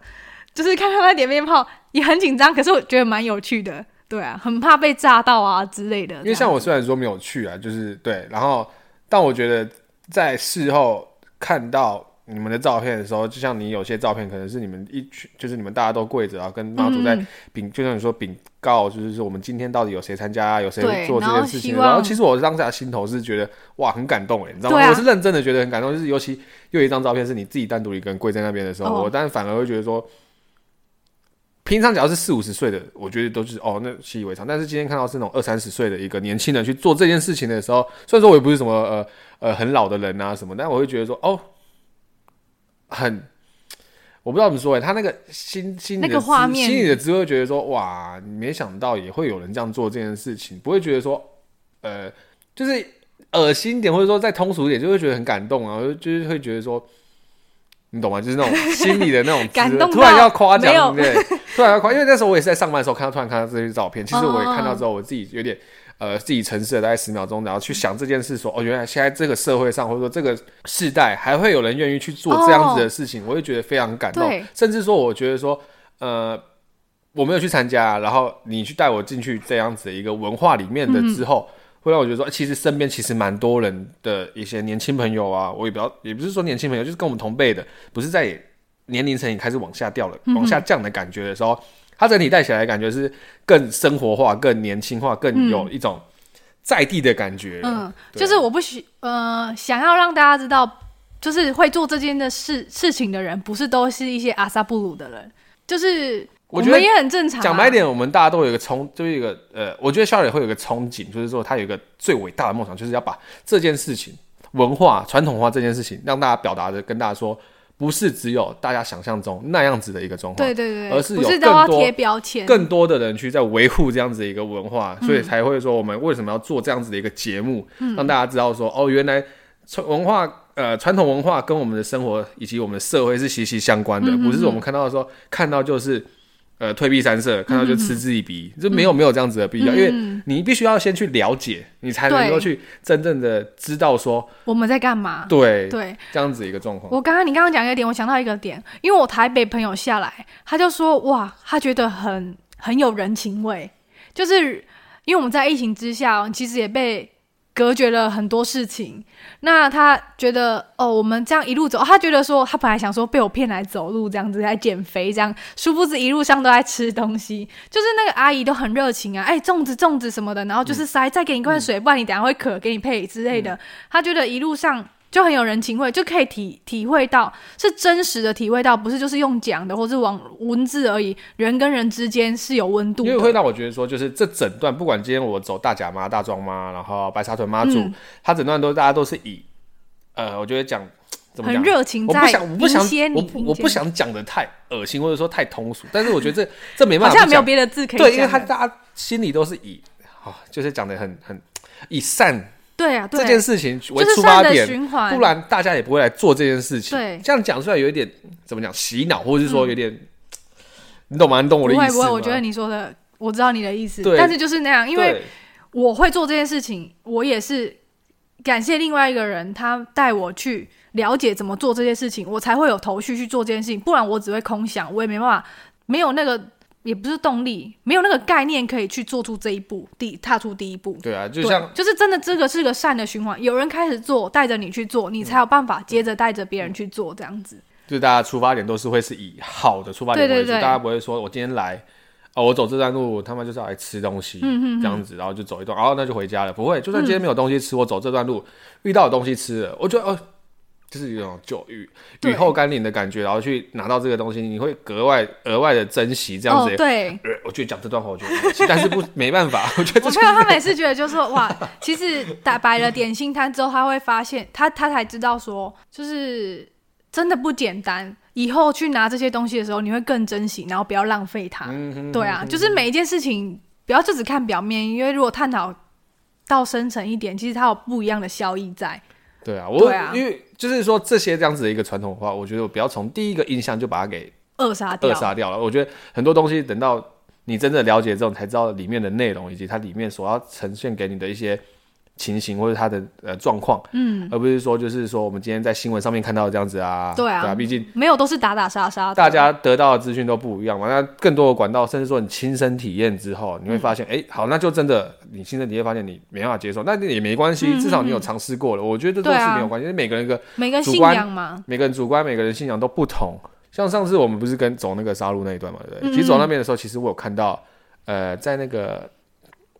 就是看他在点鞭炮也很紧张，可是我觉得蛮有趣的。对啊，很怕被炸到啊之类的。因为像我虽然说没有去啊，就是对，然后但我觉得在事后看到。你们的照片的时候，就像你有些照片可能是你们一群，就是你们大家都跪着啊，跟妈祖在禀，嗯、就像你说禀告，就是说我们今天到底有谁参加，有谁做这件事情。然后，然后其实我当下心头是觉得哇，很感动哎，你知道吗？啊、我是认真的觉得很感动，就是尤其又有一张照片是你自己单独一个人跪在那边的时候，哦、我当然反而会觉得说，平常只要是四五十岁的，我觉得都是哦，那习以为常。但是今天看到是那种二三十岁的一个年轻人去做这件事情的时候，虽然说我也不是什么呃呃很老的人啊什么，但我会觉得说哦。很，我不知道怎么说哎，他那个心心里的画面，心里的滋味，觉得说哇，你没想到也会有人这样做这件事情，不会觉得说，呃，就是恶心点，或者说再通俗一点，就会觉得很感动啊，就是会觉得说，你懂吗？就是那种 心里的那种感动，突然要夸奖，对，突然要夸，因为那时候我也是在上班的时候看到，突然看到这些照片，其实我也看到之后，我自己有点。呃，自己沉思了大概十秒钟，然后去想这件事说，说哦，原来现在这个社会上，或者说这个世代，还会有人愿意去做这样子的事情，哦、我会觉得非常感动。甚至说，我觉得说，呃，我没有去参加，然后你去带我进去这样子的一个文化里面的之后，嗯、会让我觉得说，其实身边其实蛮多人的一些年轻朋友啊，我也不要，也不是说年轻朋友，就是跟我们同辈的，不是在年龄层也开始往下掉了，嗯、往下降的感觉的时候。它整体带起来感觉是更生活化、更年轻化、更有一种在地的感觉。嗯，就是我不喜呃，想要让大家知道，就是会做这件的事事情的人，不是都是一些阿萨布鲁的人，就是我觉得也很正常、啊。讲白点，我们大家都有一个憧，就是一个呃，我觉得肖磊会有一个憧憬，就是说他有一个最伟大的梦想，就是要把这件事情文化传统化这件事情，让大家表达的跟大家说。不是只有大家想象中那样子的一个状况，对对对，而是有更多贴标签、更多的人去在维护这样子的一个文化，嗯、所以才会说我们为什么要做这样子的一个节目，嗯、让大家知道说哦，原来传文化呃传统文化跟我们的生活以及我们的社会是息息相关的，不是我们看到的时候看到就是。呃，退避三舍，看到就嗤之以鼻，就、嗯、没有没有这样子的必要，嗯、因为你必须要先去了解，你才能够去真正的知道说我们在干嘛。对对，对这样子一个状况。我刚刚你刚刚讲一个点，我想到一个点，因为我台北朋友下来，他就说哇，他觉得很很有人情味，就是因为我们在疫情之下，其实也被。隔绝了很多事情，那他觉得哦，我们这样一路走，他觉得说他本来想说被我骗来走路这样子来减肥这样，殊不知一路上都在吃东西，就是那个阿姨都很热情啊，哎，粽子粽子什么的，然后就是塞、嗯、再给你一罐水，不然你等下会渴，给你配之类的，嗯、他觉得一路上。就很有人情味，就可以体体会到是真实的体会到，不是就是用讲的或是往文字而已。人跟人之间是有温度的，因为会让我觉得说，就是这整段不管今天我走大甲妈、大庄妈，然后白沙屯妈祖，他、嗯、整段都大家都是以呃，我觉得讲怎么讲，很热情，我不想，我不想，我我不想讲的太恶心或者说太通俗，但是我觉得这这没办法，好像没有别的字可以讲，对，因为他大家心里都是以啊、哦，就是讲的很很以善。对啊，对这件事情为出发点，不然大家也不会来做这件事情。对，这样讲出来有一点怎么讲洗脑，或者是说有点，嗯、你懂吗？你懂我的意思吗？不会，不会，我觉得你说的我知道你的意思，对但是就是那样，因为我会做这件事情，我也是感谢另外一个人，他带我去了解怎么做这件事情，我才会有头绪去做这件事情，不然我只会空想，我也没办法，没有那个。也不是动力，没有那个概念可以去做出这一步，第踏出第一步。对啊，就像就是真的，这个是个善的循环。有人开始做，带着你去做，你才有办法接着带着别人去做，这样子。就大家出发点都是会是以好的出发点大家不会说我今天来，哦，我走这段路，他们就是要来吃东西，嗯这样子，然后就走一段，然后那就回家了。不会，就算今天没有东西吃，嗯、我走这段路遇到有东西吃了，我觉得哦。就是有种就雨雨后甘霖的感觉，然后去拿到这个东西，你会格外额外的珍惜这样子。对，我觉得讲这段话，我觉得，但是不没办法，我觉得。我朋友他每次觉得就是说哇，其实打摆了点心摊之后，他会发现他他才知道说，就是真的不简单。以后去拿这些东西的时候，你会更珍惜，然后不要浪费它。对啊，就是每一件事情不要就只看表面，因为如果探讨到深层一点，其实它有不一样的效益在。对啊，我因为。就是说这些这样子的一个传统文化，我觉得我不要从第一个印象就把它给扼杀掉，扼杀掉了。我觉得很多东西等到你真正了解之后，才知道里面的内容以及它里面所要呈现给你的一些情形或者他的呃状况，嗯，而不是说就是说我们今天在新闻上面看到的这样子啊，对啊，毕竟没有都是打打杀杀，大家得到的资讯都不一样嘛。那更多的管道，甚至说你亲身体验之后，你会发现，哎、嗯，好，那就真的你亲身体验发现你没办法接受，那也没关系，至少你有尝试过了。我觉得这都是没有关系，因为每个人一个每个人信仰嘛，每个人主观，每个人信仰都不同。像上次我们不是跟走那个杀戮那一段嘛，对不对？嗯嗯，其实走那边的时候，其实我有看到，呃，在那个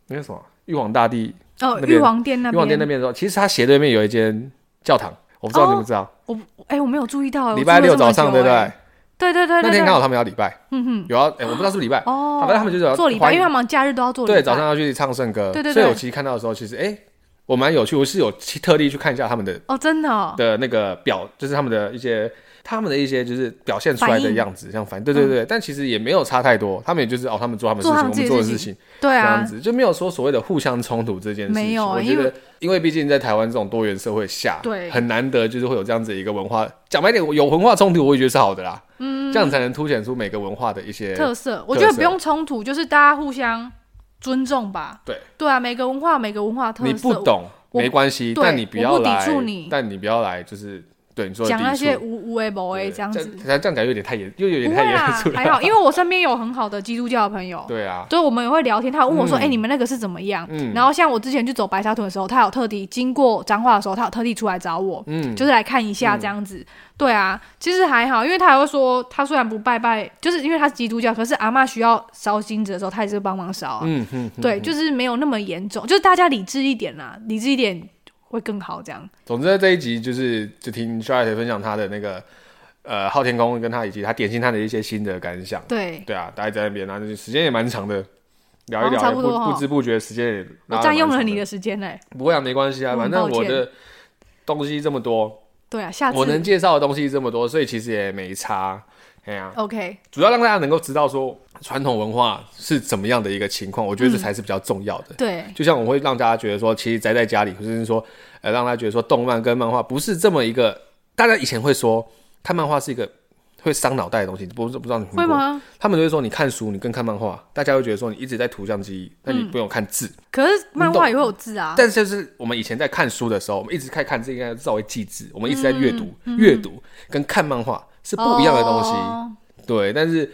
那个什么玉皇大帝。哦，玉皇殿那边，玉皇殿那边的时候，其实他斜对面有一间教堂，我不知道你们知道。我哎、欸，我没有注意到。礼拜六早上，对不对？对对对，那天刚好他们要礼拜，嗯哼，有要哎，我不知道是不是礼拜哦，反正他们就是要做礼拜，因为他们假日都要做礼拜。对，早上要去唱圣歌，对对对。所以我其实看到的时候，其实哎，我蛮有趣，我是有特地去看一下他们的哦，真的的那个表，就是他们的一些。他们的一些就是表现出来的样子，像反对对对，但其实也没有差太多。他们也就是哦，他们做他们事情，我们做的事情，对啊，这样子就没有说所谓的互相冲突这件事情。没有，我觉得，因为毕竟在台湾这种多元社会下，对，很难得就是会有这样子一个文化。讲白点，有文化冲突，我也觉得是好的啦。嗯，这样才能凸显出每个文化的一些特色。我觉得不用冲突，就是大家互相尊重吧。对，对啊，每个文化每个文化特色，你不懂没关系，但你不要来，但你不要来就是。对，你说讲那些无无为无为这样子，这样感觉有点太严，又有点太严肃了。还好，因为我身边有很好的基督教的朋友。对啊，所以我们也会聊天。他问我说：“哎，你们那个是怎么样？”嗯，然后像我之前去走白沙屯的时候，他有特地经过彰化的时候，他有特地出来找我，嗯，就是来看一下这样子。对啊，其实还好，因为他还会说，他虽然不拜拜，就是因为他是基督教，可是阿嬷需要烧金子的时候，他也是帮忙烧。嗯嗯，对，就是没有那么严重，就是大家理智一点啦，理智一点。会更好，这样。总之，这一集就是就听 Charlotte 分享他的那个呃昊天宫，跟他以及他点心他的一些心得感想。对对啊，大家在那边，然后时间也蛮长的，聊一聊，不不知不觉时间也我占用了你的时间嘞。不会啊，没关系啊，反正我的东西这么多。对啊，下次我能介绍的东西这么多，所以其实也没差。对啊，OK，主要让大家能够知道说传统文化是怎么样的一个情况，我觉得这才是比较重要的。对，就像我会让大家觉得说，其实宅在家里，或者是说，呃，让大家觉得说，动漫跟漫画不是这么一个，大家以前会说看漫画是一个会伤脑袋的东西，不不知道你会吗？他们就会说，你看书，你更看漫画，大家会觉得说你一直在图像记忆，那你不用看字。可是漫画也会有字啊。但是就是我们以前在看书的时候，我们一直在看字，应该稍微记字，我们一直在阅读，阅读跟看漫画。是不一样的东西，oh. 对，但是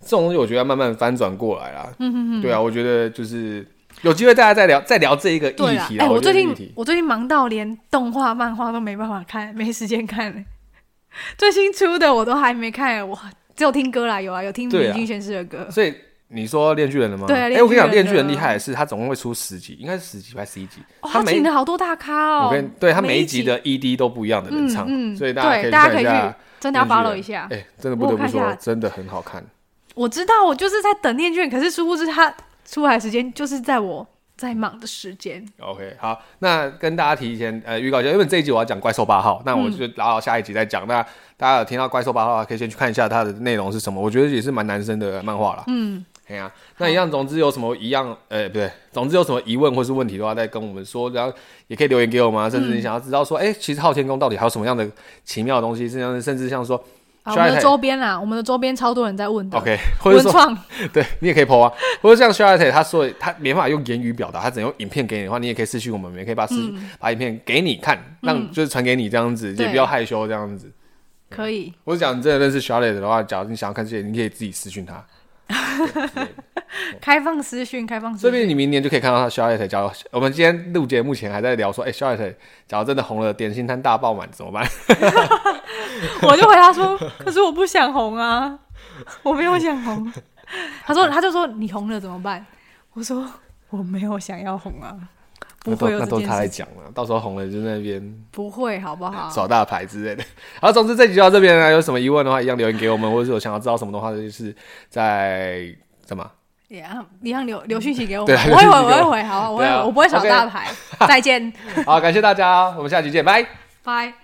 这种东西我觉得要慢慢翻转过来啦。嗯哼哼，对啊，我觉得就是有机会大家再聊再聊这一个议题。哎、欸，我最近我最近忙到连动画、漫画都没办法看，没时间看。最新出的我都还没看，我只有听歌啦，有啊，有听林俊贤师的歌。所以你说《链锯人》了吗？对，哎、欸，我跟你讲，《链锯人》厉害的是，他总共会出十集，应该是十集还是十一集？哦、他请了好多大咖哦。我跟对他每一集的 ED 都不一样的人唱，嗯嗯、所以大家可以看一下。真的要 follow 一下，哎、欸，真的不得不说，真的很好看。我知道，我就是在等链锯，可是殊不知他出来的时间就是在我在忙的时间。OK，好，那跟大家提前呃预告一下，因为这一集我要讲怪兽八号，那我就拉到下一集再讲。嗯、那大家有听到怪兽八号可以先去看一下它的内容是什么。我觉得也是蛮男生的漫画啦。嗯。对啊，那一样，总之有什么一样，呃、欸，不对，总之有什么疑问或是问题的话，再跟我们说，然后也可以留言给我们，甚至你想要知道说，哎、嗯欸，其实昊天宫到底还有什么样的奇妙的东西，甚至甚至像说，啊、我们的周边啊，我们的周边超多人在问的，OK，或者说，对你也可以 po 啊，或者像 Charlotte 他说他没办法用言语表达，他只能用影片给你的话，你也可以私讯我们，也可以把视、嗯、把影片给你看，让就是传给你这样子，嗯、也不要害羞这样子，可以。我是讲你真的认识 Charlotte 的话，假如你想要看这些，你可以自己私讯他。开放私讯，开放私讯。说不定你明年就可以看到他 Charlotte 假如我们今天录节目前还在聊说，哎、欸、Charlotte 假如真的红了，点心摊大爆满怎么办？我就回答说，可是我不想红啊，我没有想红。他说，他就说你红了怎么办？我说我没有想要红啊。不会，那都是他来讲了，到时候红了就那边不会，好不好？耍大牌之类的。好，总之这集就到这边了。有什么疑问的话，一样留言给我们，或者是有想要知道什么的话，就是在什么？一样一样留留讯息给我们。我会回，我会回。好，我会，我不会耍大牌。再见。好，感谢大家，我们下期见，拜拜。